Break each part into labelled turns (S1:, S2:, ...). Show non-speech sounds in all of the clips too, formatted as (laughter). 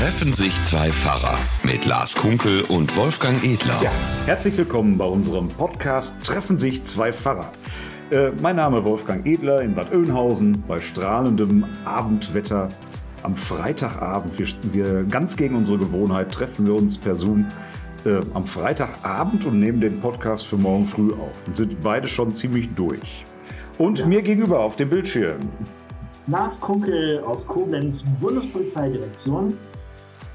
S1: Treffen sich zwei Pfarrer mit Lars Kunkel und Wolfgang Edler.
S2: Ja, herzlich willkommen bei unserem Podcast Treffen sich zwei Pfarrer. Äh, mein Name Wolfgang Edler in Bad Oeynhausen bei strahlendem Abendwetter am Freitagabend. Wir, wir ganz gegen unsere Gewohnheit treffen wir uns per Zoom äh, am Freitagabend und nehmen den Podcast für morgen früh auf und sind beide schon ziemlich durch. Und ja. mir gegenüber auf dem Bildschirm.
S3: Lars Kunkel aus Koblenz, Bundespolizeidirektion.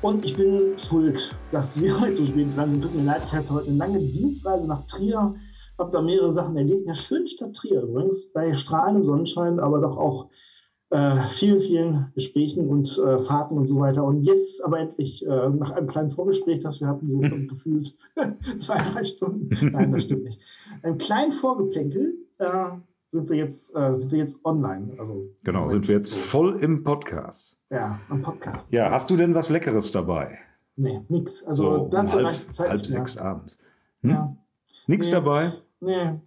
S3: Und ich bin schuld, dass wir (laughs) heute so spät dran sind. Tut mir leid, ich hatte heute eine lange Dienstreise nach Trier, habe da mehrere Sachen erlebt. In der schönen Stadt Trier übrigens, bei strahlendem Sonnenschein, aber doch auch äh, vielen, vielen Gesprächen und äh, Fahrten und so weiter. Und jetzt aber endlich äh, nach einem kleinen Vorgespräch, das wir hatten, so (laughs) gefühlt (laughs) zwei, drei Stunden. Nein, das stimmt nicht. Ein kleinen Vorgeplänkel äh, sind wir jetzt, äh, sind wir jetzt online. Also,
S2: genau, sind wir jetzt voll im Podcast.
S3: Ja, am Podcast.
S2: Ja, hast du denn was Leckeres dabei?
S3: Nee, nix. Also so, dazu
S2: um halb, Zeit halb sechs abends.
S3: Hm? Ja.
S2: Nichts
S3: nee,
S2: dabei?
S3: Nee.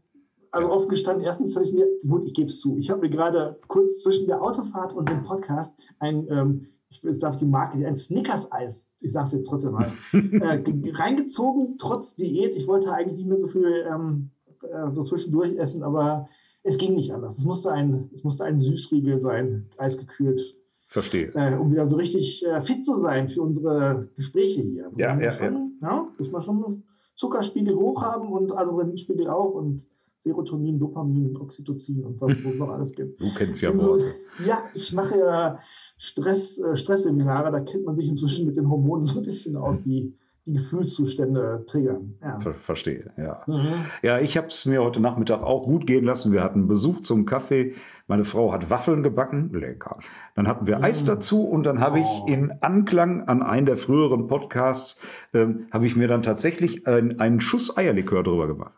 S3: Also offen gestanden, erstens habe ich mir, gut, ich gebe es zu, ich habe mir gerade kurz zwischen der Autofahrt und dem Podcast ein, ähm, ich darf die Marke, ein Snickers-Eis, ich sage es jetzt trotzdem mal, (laughs) äh, reingezogen, trotz Diät. Ich wollte eigentlich nicht mehr so viel ähm, äh, so zwischendurch essen, aber es ging nicht anders. Es musste ein, es musste ein Süßriegel sein, eisgekühlt.
S2: Verstehe.
S3: Äh, um wieder so richtig äh, fit zu sein für unsere Gespräche hier.
S2: Ja, ja,
S3: schon, ja. ja. Muss man schon Zuckerspiegel hoch haben und Adrenalinspiegel auch und Serotonin, Dopamin, Oxytocin und was es noch alles gibt.
S2: Du kennst ja
S3: so, Ja, ich mache ja Stress, äh, Stressseminare, da kennt man sich inzwischen mit den Hormonen so ein bisschen aus, die die Gefühlszustände triggern.
S2: Ja. Ver verstehe, ja. Mhm. Ja, ich habe es mir heute Nachmittag auch gut gehen lassen. Wir hatten Besuch zum Kaffee. Meine Frau hat Waffeln gebacken. Lecker. Dann hatten wir mhm. Eis dazu und dann habe oh. ich in Anklang an einen der früheren Podcasts, ähm, habe ich mir dann tatsächlich ein, einen Schuss Eierlikör drüber gemacht.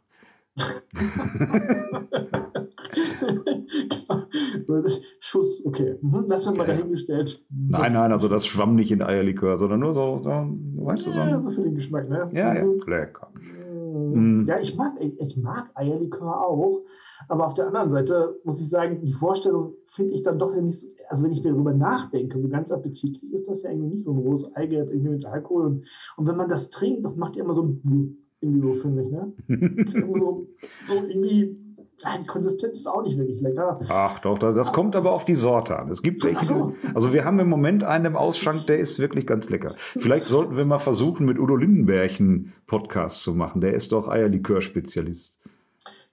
S2: (laughs) (laughs)
S3: Schuss, okay. Mhm, das haben wir okay. dahingestellt.
S2: Nein, nein, also das schwamm nicht in Eierlikör, sondern nur so, so weißt du, so.
S3: Ja, so für den Geschmack, ne?
S2: Ja, ja, mhm. lecker.
S3: Mhm. Ja, ich mag, ich mag Eierlikör auch, aber auf der anderen Seite muss ich sagen, die Vorstellung finde ich dann doch nicht so, also wenn ich darüber nachdenke, so ganz appetitlich ist das ja irgendwie nicht so ein rohes Eigelb irgendwie mit Alkohol. Und, und wenn man das trinkt, das macht ja immer so ein irgendwie so, finde ich, ne? (laughs) so, so irgendwie die Konsistenz ist auch nicht wirklich lecker.
S2: Ach doch, das kommt aber auf die Sorte an. Es gibt welche, so. also wir haben im Moment einen im Ausschank, der ist wirklich ganz lecker. Vielleicht sollten wir mal versuchen, mit Udo Lindenberg einen Podcast zu machen. Der ist doch Eierlikör-Spezialist.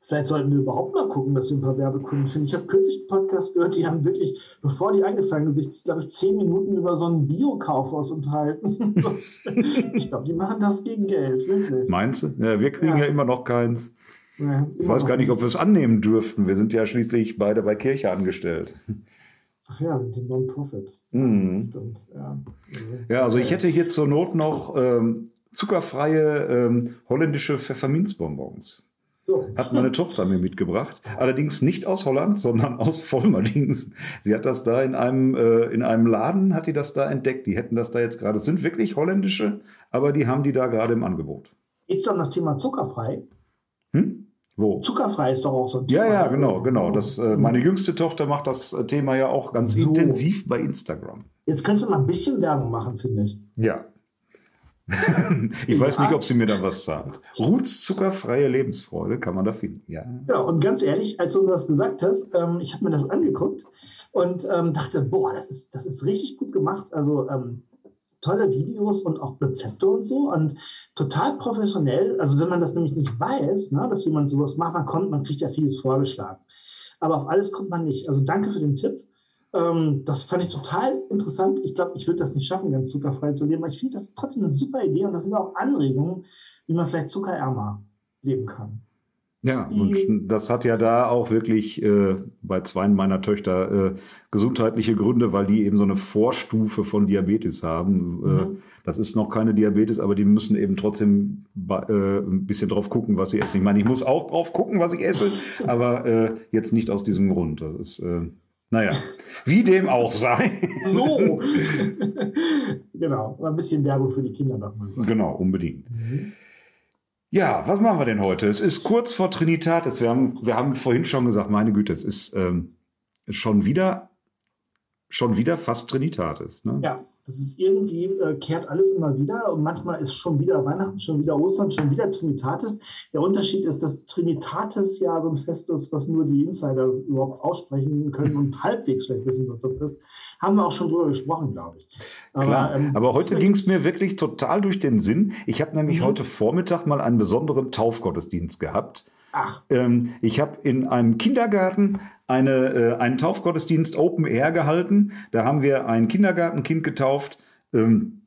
S3: Vielleicht sollten wir überhaupt mal gucken, dass wir ein paar Werbekunden finden. Ich habe kürzlich einen Podcast gehört, die haben wirklich, bevor die angefangen sind, sich, glaube ich, zehn Minuten über so ein Bio-Kaufhaus unterhalten. (laughs) ich glaube, die machen das gegen Geld, wirklich.
S2: Meinst du? Ja, wir kriegen ja, ja immer noch keins. Ja, ich weiß gar nicht, ob wir es annehmen dürften. Wir sind ja schließlich beide bei Kirche angestellt.
S3: Ach ja, sind die Non-Profit.
S2: Mhm. Ja. ja. also ich hätte hier zur Not noch ähm, zuckerfreie ähm, holländische Pfefferminzbonbons. So. Hat meine Tochter mir mitgebracht. Allerdings nicht aus Holland, sondern aus Vollmerdings. Sie hat das da in einem, äh, in einem Laden, hat die das da entdeckt. Die hätten das da jetzt gerade. sind wirklich holländische, aber die haben die da gerade im Angebot.
S3: Geht es um das Thema zuckerfrei?
S2: Hm? Wo?
S3: Zuckerfrei ist doch auch so ein
S2: Thema. Ja, ja, genau, genau. Das, äh, meine jüngste Tochter macht das äh, Thema ja auch ganz so. intensiv bei Instagram.
S3: Jetzt kannst du mal ein bisschen Werbung machen, finde ich.
S2: Ja. (laughs) ich ja. weiß nicht, ob sie mir da was sagt. Ruths zuckerfreie Lebensfreude kann man da finden, ja.
S3: Ja, und ganz ehrlich, als du das gesagt hast, ähm, ich habe mir das angeguckt und ähm, dachte, boah, das ist, das ist richtig gut gemacht. Also ähm, tolle Videos und auch Rezepte und so und total professionell. Also wenn man das nämlich nicht weiß, ne, dass jemand sowas machen kommt, man kriegt ja vieles vorgeschlagen. Aber auf alles kommt man nicht. Also danke für den Tipp. Ähm, das fand ich total interessant. Ich glaube, ich würde das nicht schaffen, ganz zuckerfrei zu leben, aber ich finde das trotzdem eine super Idee und das sind auch Anregungen, wie man vielleicht zuckerärmer leben kann.
S2: Ja, und das hat ja da auch wirklich äh, bei zwei meiner Töchter äh, gesundheitliche Gründe, weil die eben so eine Vorstufe von Diabetes haben. Äh, mhm. das ist noch keine Diabetes, aber die müssen eben trotzdem äh, ein bisschen drauf gucken, was sie essen. Ich meine, ich muss auch drauf gucken, was ich esse, (laughs) aber äh, jetzt nicht aus diesem Grund. Das ist, äh, naja, wie dem auch sei.
S3: So. (laughs) genau, ein bisschen Werbung für die Kinder nochmal.
S2: Genau, unbedingt. Mhm. Ja, was machen wir denn heute? Es ist kurz vor Trinitatis. Wir haben, wir haben vorhin schon gesagt, meine Güte, es ist ähm, schon wieder, schon wieder fast Trinitatis. Ne?
S3: Ja, Das ist irgendwie, äh, kehrt alles immer wieder und manchmal ist schon wieder Weihnachten, schon wieder Ostern, schon wieder Trinitatis. Der Unterschied ist, dass Trinitatis ja so ein Fest ist, was nur die Insider überhaupt aussprechen können und (laughs) halbwegs vielleicht wissen, was das ist. Haben wir auch schon drüber gesprochen, glaube ich.
S2: Aber, Klar, ähm, aber heute ging es mir wirklich total durch den Sinn. Ich habe nämlich mhm. heute Vormittag mal einen besonderen Taufgottesdienst gehabt. Ach. Ähm, ich habe in einem Kindergarten eine, äh, einen Taufgottesdienst Open Air gehalten. Da haben wir ein Kindergartenkind getauft. Ähm,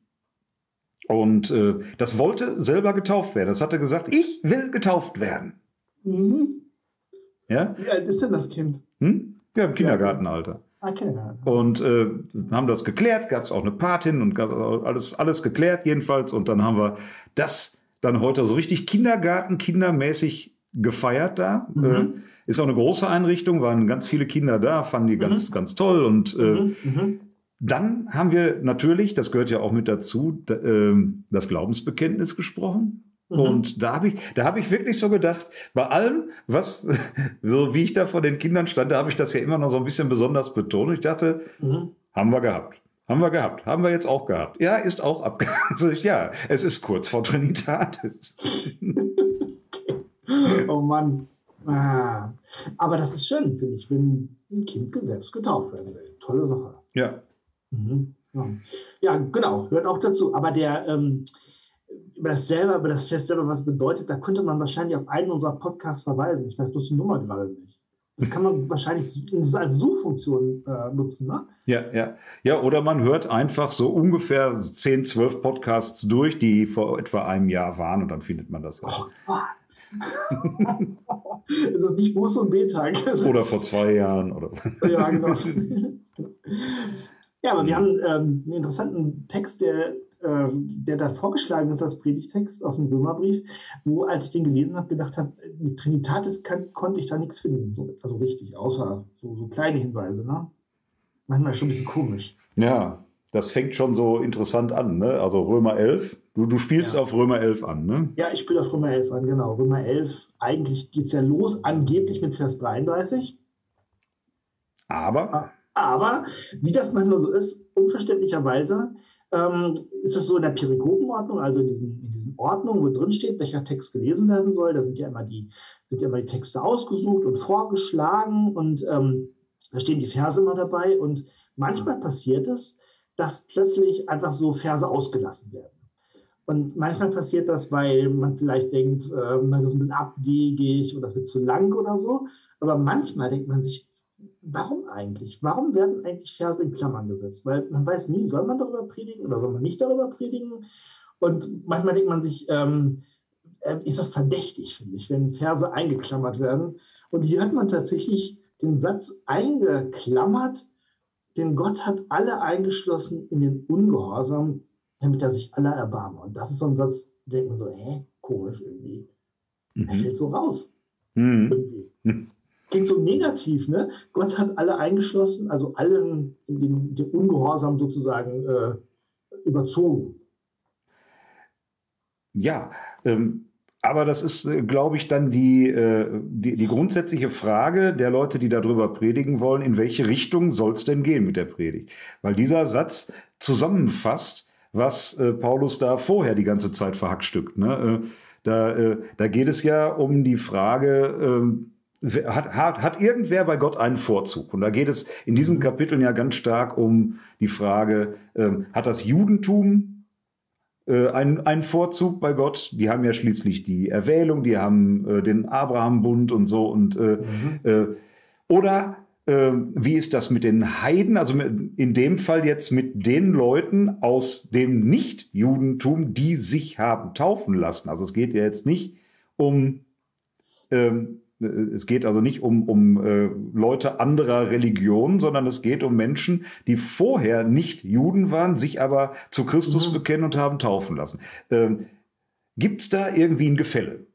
S2: und äh, das wollte selber getauft werden. Das hatte gesagt, ich will getauft werden. Mhm.
S3: Ja? Wie alt ist denn das Kind?
S2: Hm? Ja, im Kindergartenalter. Okay. Ah, und äh, haben das geklärt, gab es auch eine Patin und gab alles, alles geklärt jedenfalls. Und dann haben wir das dann heute so richtig Kindergarten, kindermäßig gefeiert da. Mhm. Äh, ist auch eine große Einrichtung, waren ganz viele Kinder da, fanden die ganz, mhm. ganz toll. Und äh, mhm. mhm. dann haben wir natürlich, das gehört ja auch mit dazu, äh, das Glaubensbekenntnis gesprochen. Mhm. Und da habe ich, da habe ich wirklich so gedacht, bei allem, was, (laughs) so wie ich da vor den Kindern stand, da habe ich das ja immer noch so ein bisschen besonders betont. Ich dachte, mhm. haben wir gehabt. Haben wir gehabt. Haben wir jetzt auch gehabt. Ja, ist auch abgehakt. (laughs) ja, es ist kurz vor Trinitatis. (laughs) (laughs)
S3: oh Mann. Ah. Aber das ist schön, finde ich, wenn ein Kind selbst getauft werden will. Tolle Sache.
S2: Ja.
S3: Mhm. Ja. ja. genau, gehört auch dazu. Aber der, ähm, über das selber, über das Fest selber, was bedeutet, da könnte man wahrscheinlich auf einen unserer Podcasts verweisen. Ich weiß bloß die Nummer gerade nicht. Das kann man wahrscheinlich als Suchfunktion äh, nutzen, ne?
S2: Ja, ja. Ja, oder man hört einfach so ungefähr 10, 12 Podcasts durch, die vor etwa einem Jahr waren und dann findet man das.
S3: Oh Gott. (laughs) es ist nicht Buß- und B-Tag.
S2: Oder vor zwei Jahren. Oder
S3: ja, genau. (laughs) ja, aber wir haben ähm, einen interessanten Text, der, äh, der da vorgeschlagen ist als Predigtext aus dem Römerbrief, wo, als ich den gelesen habe, gedacht habe, mit Trinitatis kann, konnte ich da nichts finden. So, also richtig, außer so, so kleine Hinweise. Ne? Manchmal schon ein bisschen komisch.
S2: Ja, das fängt schon so interessant an, ne? Also Römer 11. Du, du spielst ja. auf Römer 11 an, ne?
S3: Ja, ich spiele auf Römer 11 an, genau. Römer 11, eigentlich geht es ja los, angeblich mit Vers 33.
S2: Aber?
S3: Aber, wie das manchmal so ist, unverständlicherweise ähm, ist es so in der Perikopenordnung, also in diesen, in diesen Ordnungen, wo drin steht, welcher Text gelesen werden soll. Da sind ja immer die, sind ja immer die Texte ausgesucht und vorgeschlagen und ähm, da stehen die Verse mal dabei. Und manchmal passiert es, dass plötzlich einfach so Verse ausgelassen werden. Und manchmal passiert das, weil man vielleicht denkt, äh, man ist ein bisschen abwegig oder es wird zu lang oder so. Aber manchmal denkt man sich, warum eigentlich? Warum werden eigentlich Verse in Klammern gesetzt? Weil man weiß nie, soll man darüber predigen oder soll man nicht darüber predigen? Und manchmal denkt man sich, ähm, äh, ist das verdächtig, finde ich, wenn Verse eingeklammert werden. Und hier hat man tatsächlich den Satz eingeklammert, denn Gott hat alle eingeschlossen in den Ungehorsam, damit er sich aller erbarme. Und das ist so ein Satz, da denkt man so, hä, komisch irgendwie. Mhm. Er fällt so raus. Mhm. Irgendwie. Mhm. Klingt so negativ, ne? Gott hat alle eingeschlossen, also allen in den, den Ungehorsam sozusagen äh, überzogen.
S2: Ja, ähm, aber das ist, äh, glaube ich, dann die, äh, die, die, grundsätzliche Frage der Leute, die darüber predigen wollen, in welche Richtung soll es denn gehen mit der Predigt? Weil dieser Satz zusammenfasst, was äh, Paulus da vorher die ganze Zeit verhackstückt. Ne? Da, da geht es ja um die Frage, ähm, hat, hat, hat irgendwer bei Gott einen Vorzug? Und da geht es in diesen Kapiteln ja ganz stark um die Frage, ähm, hat das Judentum äh, einen, Vorzug bei Gott. Die haben ja schließlich die Erwählung, die haben äh, den Abraham-Bund und so. Und, äh, mhm. äh, oder äh, wie ist das mit den Heiden? Also in dem Fall jetzt mit den Leuten aus dem Nicht-Judentum, die sich haben taufen lassen. Also es geht ja jetzt nicht um ähm, äh, es geht also nicht um, um äh, Leute anderer Religionen, sondern es geht um Menschen, die vorher nicht Juden waren, sich aber zu Christus mhm. bekennen und haben taufen lassen. Ähm, Gibt es da irgendwie ein Gefälle?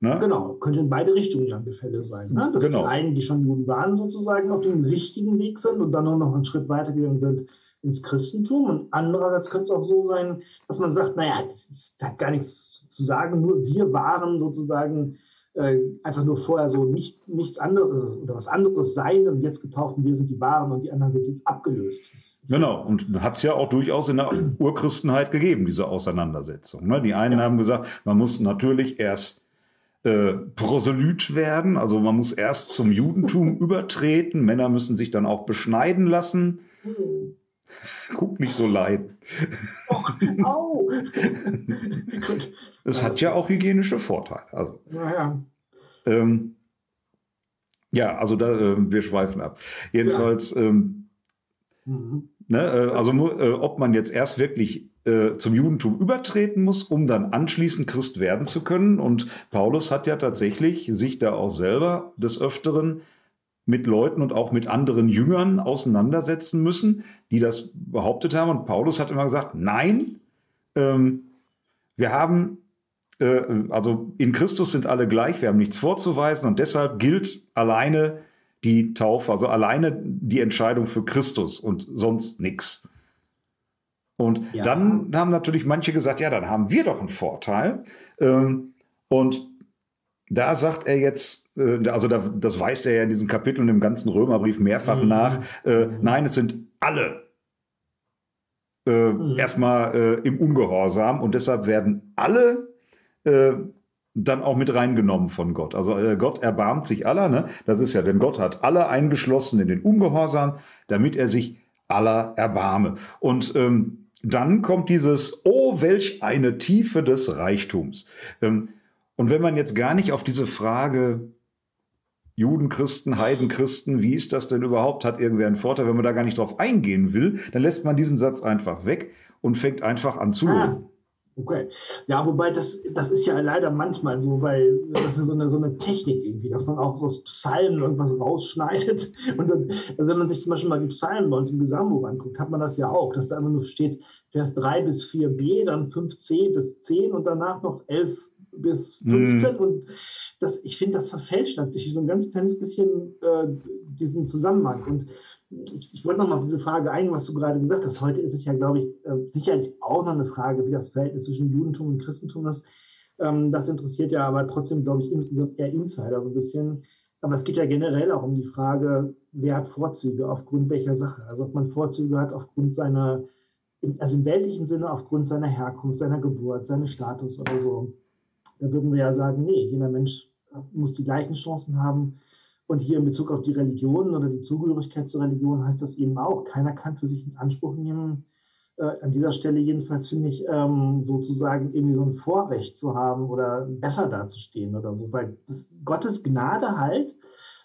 S3: Ne? Genau, könnte in beide Richtungen ein Gefälle sein. Ne? Dass genau. die einen, die schon Juden waren, sozusagen auf dem richtigen Weg sind und dann nur noch einen Schritt weiter gegangen sind ins Christentum. Und andererseits könnte es auch so sein, dass man sagt, naja, das, das hat gar nichts zu sagen, nur wir waren sozusagen äh, einfach nur vorher so nicht, nichts anderes oder was anderes sein und jetzt getauft und wir sind die Wahren und die anderen sind jetzt abgelöst.
S2: Genau, und hat es ja auch durchaus in der Urchristenheit gegeben, diese Auseinandersetzung. Ne? Die einen ja. haben gesagt, man muss natürlich erst äh, Proselyt werden, also man muss erst zum Judentum (laughs) übertreten, Männer müssen sich dann auch beschneiden lassen. Hm. Guck nicht so leid. Och, au! Es hat ja auch hygienische Vorteile. Also,
S3: naja.
S2: Ähm, ja, also da, äh, wir schweifen ab. Jedenfalls, ja. ähm, mhm. ne, äh, also äh, ob man jetzt erst wirklich äh, zum Judentum übertreten muss, um dann anschließend Christ werden zu können. Und Paulus hat ja tatsächlich sich da auch selber des Öfteren mit Leuten und auch mit anderen Jüngern auseinandersetzen müssen, die das behauptet haben. Und Paulus hat immer gesagt, nein, ähm, wir haben, äh, also in Christus sind alle gleich, wir haben nichts vorzuweisen und deshalb gilt alleine die Taufe, also alleine die Entscheidung für Christus und sonst nichts. Und ja. dann haben natürlich manche gesagt, ja, dann haben wir doch einen Vorteil. Ähm, und da sagt er jetzt, äh, also da, das weist er ja in diesen Kapiteln im ganzen Römerbrief mehrfach mhm. nach, äh, nein, es sind alle äh, mhm. erstmal äh, im Ungehorsam und deshalb werden alle äh, dann auch mit reingenommen von Gott. Also äh, Gott erbarmt sich aller, ne? Das ist ja, denn Gott hat alle eingeschlossen in den Ungehorsam, damit er sich aller erbarme. Und ähm, dann kommt dieses, oh, welch eine Tiefe des Reichtums. Ähm, und wenn man jetzt gar nicht auf diese Frage Juden, Christen, Heiden, Christen, wie ist das denn überhaupt? Hat irgendwer einen Vorteil? Wenn man da gar nicht drauf eingehen will, dann lässt man diesen Satz einfach weg und fängt einfach an zu ah,
S3: Okay. Ja, wobei das, das ist ja leider manchmal so, weil das ist so eine, so eine Technik irgendwie, dass man auch so aus Psalmen irgendwas rausschneidet. (laughs) Und dann, also wenn man sich zum Beispiel mal die Psalmen bei uns im Gesamtbuch anguckt, hat man das ja auch, dass da immer nur steht Vers 3 bis 4b, dann 5c bis 10 und danach noch 11 bis 15 mhm. und das, ich finde, das verfälscht natürlich so ein ganz kleines bisschen äh, diesen Zusammenhang. Und ich, ich wollte nochmal auf diese Frage eingehen, was du gerade gesagt hast. Heute ist es ja, glaube ich, äh, sicherlich auch noch eine Frage, wie das Verhältnis zwischen Judentum und Christentum ist. Ähm, das interessiert ja aber trotzdem, glaube ich, insgesamt eher Insider so ein bisschen. Aber es geht ja generell auch um die Frage, wer hat Vorzüge aufgrund welcher Sache? Also ob man Vorzüge hat aufgrund seiner, also im weltlichen Sinne aufgrund seiner Herkunft, seiner Geburt, seines Status oder so. Da würden wir ja sagen, nee, jeder Mensch muss die gleichen Chancen haben. Und hier in Bezug auf die Religion oder die Zugehörigkeit zur Religion heißt das eben auch, keiner kann für sich in Anspruch nehmen, äh, an dieser Stelle jedenfalls finde ich, ähm, sozusagen irgendwie so ein Vorrecht zu haben oder besser dazustehen oder so, weil das, Gottes Gnade halt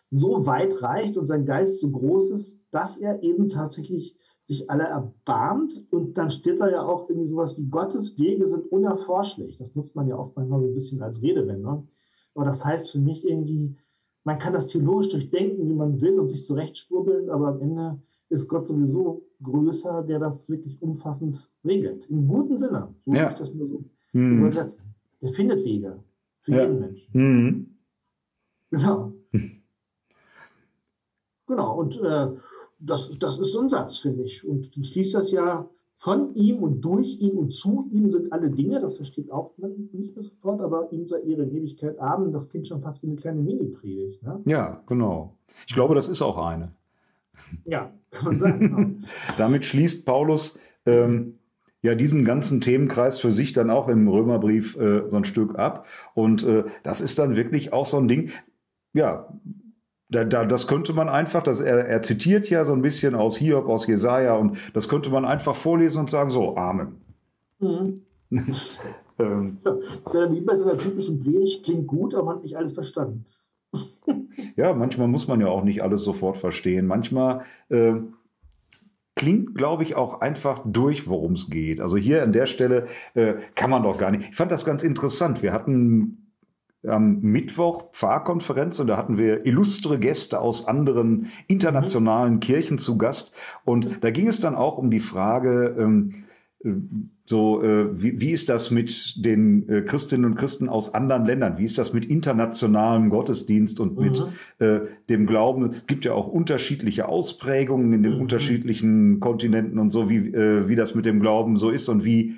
S3: so weit reicht und sein Geist so groß ist, dass er eben tatsächlich sich alle erbarmt und dann steht da ja auch irgendwie sowas wie Gottes Wege sind unerforschlich. Das nutzt man ja oft manchmal so ein bisschen als Redewendung. Aber das heißt für mich irgendwie, man kann das theologisch durchdenken, wie man will und sich zurechtschwurbeln, aber am Ende ist Gott sowieso größer, der das wirklich umfassend regelt. Im guten Sinne, so ja. ich das nur so hm. übersetzen. Der findet Wege für ja. jeden Menschen. Mhm. Genau. genau, und äh, das, das ist so ein Satz, finde ich. Und dann schließt das ja von ihm und durch ihn und zu ihm sind alle Dinge. Das versteht auch man nicht sofort, aber ihm sei ihre Ewigkeit Abend. Das klingt schon fast wie eine kleine Mini-Predigt. Ne?
S2: Ja, genau. Ich glaube, das ist auch eine.
S3: Ja, kann man sagen. Genau. (laughs)
S2: Damit schließt Paulus ähm, ja diesen ganzen Themenkreis für sich dann auch im Römerbrief äh, so ein Stück ab. Und äh, das ist dann wirklich auch so ein Ding. Ja, da, da, das könnte man einfach, das, er, er zitiert ja so ein bisschen aus Hiob, aus Jesaja, und das könnte man einfach vorlesen und sagen: So, Amen. Mhm. (laughs)
S3: ähm, das wäre wie bei so einer typischen Predigt, klingt gut, aber man hat nicht alles verstanden. (laughs)
S2: ja, manchmal muss man ja auch nicht alles sofort verstehen. Manchmal äh, klingt, glaube ich, auch einfach durch, worum es geht. Also hier an der Stelle äh, kann man doch gar nicht. Ich fand das ganz interessant. Wir hatten am Mittwoch Pfarrkonferenz und da hatten wir illustre Gäste aus anderen internationalen mhm. Kirchen zu Gast. Und da ging es dann auch um die Frage, ähm, äh, so, äh, wie, wie ist das mit den äh, Christinnen und Christen aus anderen Ländern? Wie ist das mit internationalem Gottesdienst und mhm. mit äh, dem Glauben? Es gibt ja auch unterschiedliche Ausprägungen in den mhm. unterschiedlichen Kontinenten und so, wie, äh, wie das mit dem Glauben so ist und wie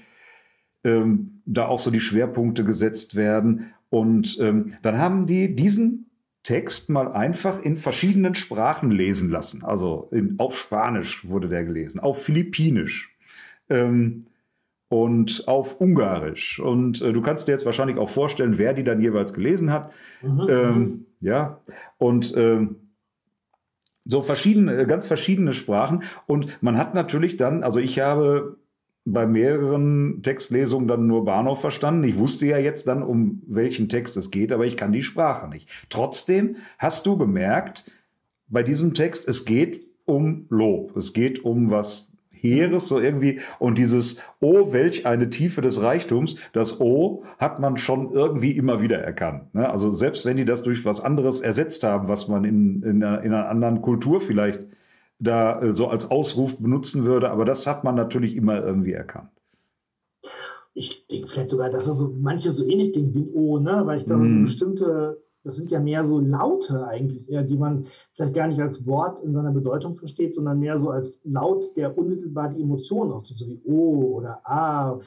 S2: ähm, da auch so die Schwerpunkte gesetzt werden. Und ähm, dann haben die diesen Text mal einfach in verschiedenen Sprachen lesen lassen. Also in, auf Spanisch wurde der gelesen, auf Philippinisch ähm, und auf Ungarisch. Und äh, du kannst dir jetzt wahrscheinlich auch vorstellen, wer die dann jeweils gelesen hat. Mhm. Ähm, ja, und ähm, so verschiedene, ganz verschiedene Sprachen. Und man hat natürlich dann, also ich habe bei mehreren Textlesungen dann nur Bahnhof verstanden. Ich wusste ja jetzt dann, um welchen Text es geht, aber ich kann die Sprache nicht. Trotzdem hast du bemerkt, bei diesem Text, es geht um Lob. Es geht um was Heeres, so irgendwie. Und dieses Oh, welch eine Tiefe des Reichtums, das O hat man schon irgendwie immer wieder erkannt. Ne? Also selbst wenn die das durch was anderes ersetzt haben, was man in, in, einer, in einer anderen Kultur vielleicht da äh, so als Ausruf benutzen würde, aber das hat man natürlich immer irgendwie erkannt.
S3: Ich denke vielleicht sogar, dass er so manche so ähnlich denken wie O, ne? weil ich da mm. so mhm. bestimmte das sind ja mehr so Laute eigentlich, eher, die man vielleicht gar nicht als Wort in seiner Bedeutung versteht, sondern mehr so als Laut, der unmittelbar die Emotionen auch so wie O oder A.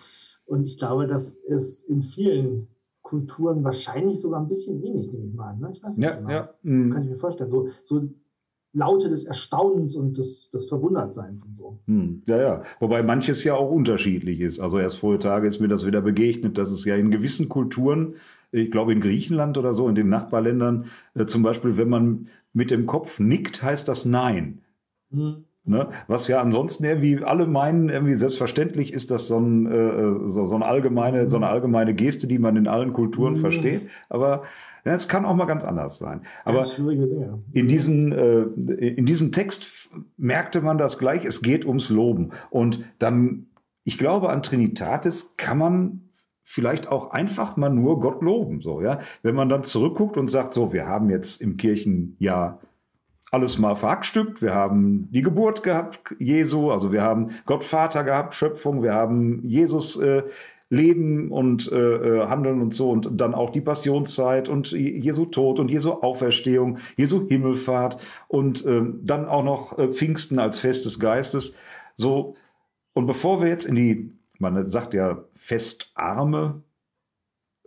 S3: Und ich glaube, das ist in vielen Kulturen wahrscheinlich sogar ein bisschen ähnlich, nehme ich mal an. Ne? Ich weiß nicht ja, genau. Ja. Mhm. Kann ich mir vorstellen. So, so Laute des Erstaunens und des, des Verwundertseins und so.
S2: Hm, ja, ja. Wobei manches ja auch unterschiedlich ist. Also erst vor Tage ist mir das wieder begegnet, dass es ja in gewissen Kulturen ich glaube in Griechenland oder so, in den Nachbarländern, äh, zum Beispiel, wenn man mit dem Kopf nickt, heißt das Nein. Mhm. Ne? Was ja ansonsten irgendwie alle meinen, irgendwie selbstverständlich ist das so, ein, äh, so, so, eine allgemeine, so eine allgemeine Geste, die man in allen Kulturen mhm. versteht. Aber ja, es kann auch mal ganz anders sein. Aber in, diesen, äh, in diesem Text merkte man das gleich, es geht ums Loben. Und dann, ich glaube, an Trinitatis kann man vielleicht auch einfach mal nur Gott loben. So, ja? Wenn man dann zurückguckt und sagt, so, wir haben jetzt im Kirchenjahr alles mal verhackstückt. Wir haben die Geburt gehabt, Jesu, also wir haben Gott Vater gehabt, Schöpfung, wir haben Jesus äh, Leben und äh, äh Handeln und so und dann auch die Passionszeit und Jesu Tod und Jesu Auferstehung, Jesu Himmelfahrt und äh, dann auch noch äh, Pfingsten als Fest des Geistes. So, und bevor wir jetzt in die man sagt ja festarme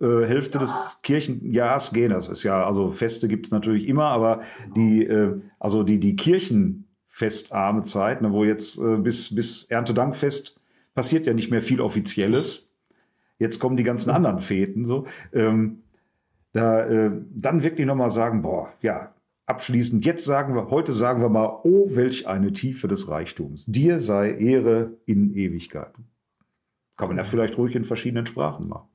S2: äh, Hälfte des Kirchenjahrs gehen. Das ist ja, also Feste gibt es natürlich immer, aber die, äh, also die, die Kirchenfestarme Zeit, ne, wo jetzt äh, bis, bis Erntedankfest passiert ja nicht mehr viel Offizielles. Jetzt kommen die ganzen anderen Feten so. Ähm, da äh, dann wirklich nochmal sagen, boah, ja, abschließend, jetzt sagen wir, heute sagen wir mal, oh, welch eine Tiefe des Reichtums. Dir sei Ehre in Ewigkeit. Kann man ja vielleicht ruhig in verschiedenen Sprachen machen.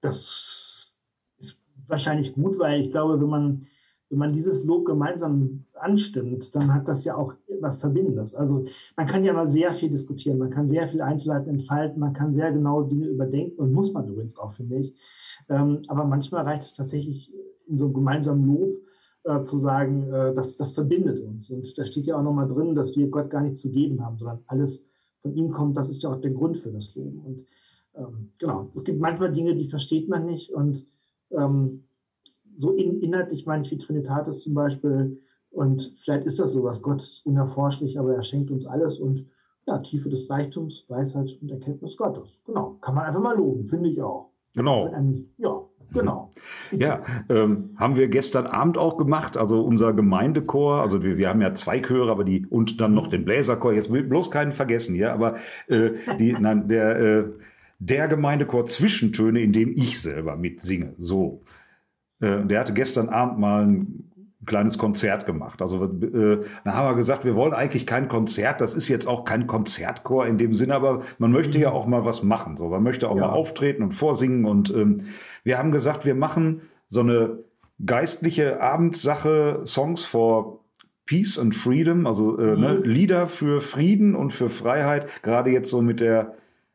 S3: Das ist wahrscheinlich gut, weil ich glaube, wenn man, wenn man dieses Lob gemeinsam anstimmt, dann hat das ja auch was Verbindendes. Also man kann ja mal sehr viel diskutieren, man kann sehr viele Einzelheiten entfalten, man kann sehr genau Dinge überdenken und muss man übrigens auch, finde ich. Ähm, aber manchmal reicht es tatsächlich in so einem gemeinsamen Lob, äh, zu sagen, äh, dass das verbindet uns. Und da steht ja auch nochmal drin, dass wir Gott gar nicht zu geben haben, sondern alles von ihm kommt, das ist ja auch der Grund für das Loben. Und ähm, genau, es gibt manchmal Dinge, die versteht man nicht. Und ähm, so in, inhaltlich meine ich wie Trinitatis zum Beispiel. Und vielleicht ist das sowas. Gott ist unerforschlich, aber er schenkt uns alles und ja, Tiefe des Reichtums, Weisheit und Erkenntnis Gottes. Genau. Kann man einfach mal loben, finde ich auch.
S2: Genau.
S3: Ja, Genau.
S2: Ja, ähm, haben wir gestern Abend auch gemacht. Also unser Gemeindechor, also wir, wir haben ja zwei Chöre, aber die und dann noch den Bläserchor. Jetzt will bloß keinen vergessen, ja. Aber äh, die, nein, der äh, der Gemeindechor Zwischentöne, in dem ich selber mitsinge. So, äh, der hatte gestern Abend mal ein kleines Konzert gemacht. Also äh, dann haben wir gesagt, wir wollen eigentlich kein Konzert. Das ist jetzt auch kein Konzertchor in dem Sinne, aber man möchte ja auch mal was machen. So, man möchte auch ja. mal auftreten und vorsingen. Und ähm, wir haben gesagt, wir machen so eine geistliche Abendsache, Songs for Peace and Freedom, also äh, ne, mhm. ne, Lieder für Frieden und für Freiheit. Gerade jetzt so mit der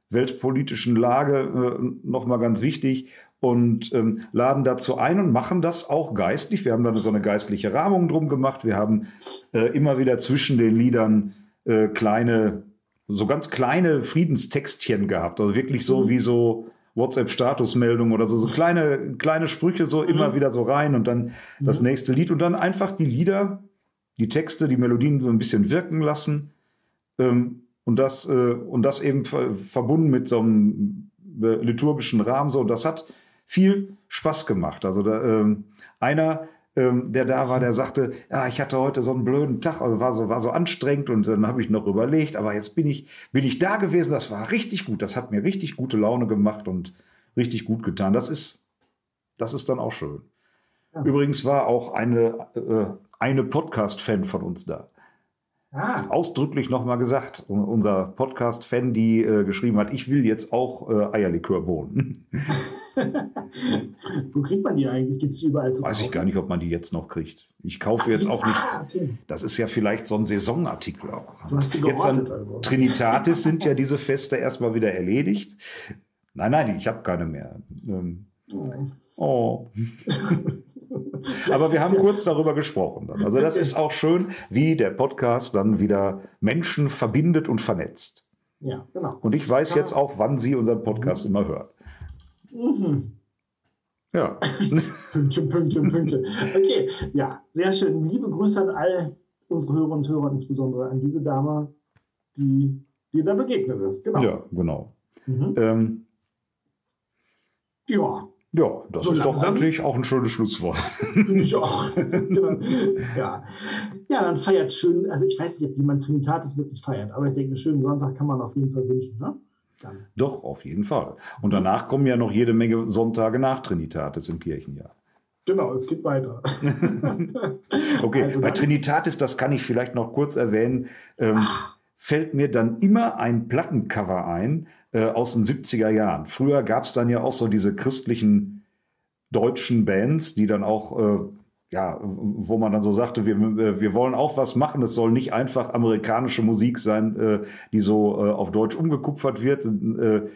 S2: weltpolitischen Lage äh, noch mal ganz wichtig und ähm, laden dazu ein und machen das auch geistlich. Wir haben dann so eine geistliche Rahmung drum gemacht. Wir haben äh, immer wieder zwischen den Liedern äh, kleine, so ganz kleine Friedenstextchen gehabt. Also wirklich so mhm. wie so WhatsApp-Statusmeldungen oder so, so kleine, kleine Sprüche so mhm. immer wieder so rein und dann mhm. das nächste Lied und dann einfach die Lieder, die Texte, die Melodien so ein bisschen wirken lassen. Ähm, und das, äh, und das eben ver verbunden mit so einem äh, liturgischen Rahmen. So, das hat viel Spaß gemacht. Also da, ähm, einer, ähm, der da war, der sagte, ja, ich hatte heute so einen blöden Tag, also war so, war so anstrengend und dann habe ich noch überlegt, aber jetzt bin ich, bin ich da gewesen, das war richtig gut, das hat mir richtig gute Laune gemacht und richtig gut getan. Das ist, das ist dann auch schön. Ja. Übrigens war auch eine, äh, eine Podcast-Fan von uns da. Ah. Ausdrücklich nochmal gesagt, unser Podcast-Fan, die äh, geschrieben hat, ich will jetzt auch äh, Eierlikörbohnen. (laughs) (laughs)
S3: Wo kriegt man die eigentlich? Gibt es überall
S2: zu Weiß kaufen? ich gar nicht, ob man die jetzt noch kriegt. Ich kaufe Ach, jetzt auch nicht. Ah, okay. Das ist ja vielleicht so ein Saisonartikel auch.
S3: Du hast sie jetzt an also.
S2: Trinitatis sind ja (laughs) diese Feste erstmal wieder erledigt. Nein, nein, ich habe keine mehr. Ähm, oh. oh. (laughs) Aber wir haben kurz darüber gesprochen. Dann. Also das ist auch schön, wie der Podcast dann wieder Menschen verbindet und vernetzt.
S3: Ja, genau.
S2: Und ich weiß jetzt auch, wann Sie unseren Podcast mhm. immer hören. Mhm. Ja.
S3: Pünktchen, Pünktchen, Pünktchen. Okay, ja, sehr schön. Liebe Grüße an all unsere Hörer und Hörer, insbesondere an diese Dame, die dir da begegnet ist.
S2: Genau. Ja, genau. Mhm. Ähm,
S3: ja.
S2: Ja, das so ist doch eigentlich auch ein schönes Schlusswort.
S3: Ich auch. genau. ja. ja, dann feiert schön. Also ich weiß nicht, ob jemand Trinitatis wirklich feiert, aber ich denke, einen schönen Sonntag kann man auf jeden Fall wünschen. Ne?
S2: Dann. Doch, auf jeden Fall. Und danach kommen ja noch jede Menge Sonntage nach Trinitatis im Kirchenjahr.
S3: Genau, es geht weiter. (laughs)
S2: okay, also bei Trinitatis, das kann ich vielleicht noch kurz erwähnen, ähm, fällt mir dann immer ein Plattencover ein, äh, aus den 70er Jahren. Früher gab es dann ja auch so diese christlichen deutschen Bands, die dann auch, äh, ja, wo man dann so sagte, wir, wir wollen auch was machen. Es soll nicht einfach amerikanische Musik sein, äh, die so äh, auf Deutsch umgekupfert wird. Äh,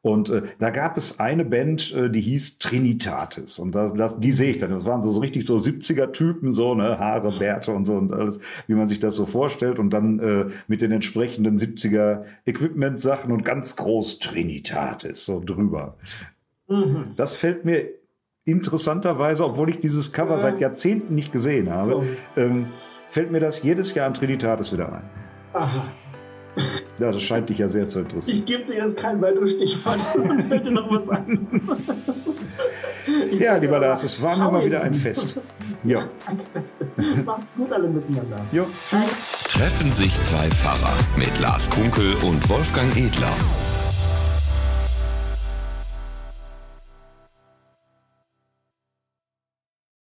S2: und äh, da gab es eine Band, äh, die hieß Trinitatis. Und das, das, die sehe ich dann. Das waren so, so richtig so 70er-Typen, so, ne, Haare, Bärte und so und alles, wie man sich das so vorstellt. Und dann äh, mit den entsprechenden 70er-Equipment-Sachen und ganz groß Trinitatis so drüber. Mhm. Das fällt mir interessanterweise, obwohl ich dieses Cover ja. seit Jahrzehnten nicht gesehen habe, so. ähm, fällt mir das jedes Jahr an Trinitatis wieder ein. Aha. Ja, das scheint dich ja sehr zu interessieren.
S3: Ich gebe dir jetzt kein weiteres Stichwort, (laughs) sonst fällt dir noch was ein. (laughs)
S2: ja, lieber Lars, es war mir mal wieder ein Fest. (laughs) Ja.
S3: Macht's gut alle miteinander.
S1: Jo. Treffen sich zwei Pfarrer mit Lars Kunkel und Wolfgang Edler.